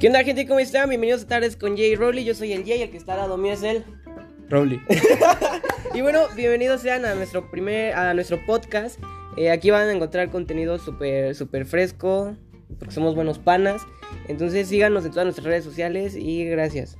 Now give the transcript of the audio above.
¿Qué onda gente? ¿Cómo están? Bienvenidos a Tardes con Jay Rowley. Yo soy el Jay, el que está al lado mío es el Rowley. Y bueno, bienvenidos sean a nuestro primer, a nuestro podcast. Eh, aquí van a encontrar contenido súper, súper fresco, porque somos buenos panas. Entonces síganos en todas nuestras redes sociales y gracias.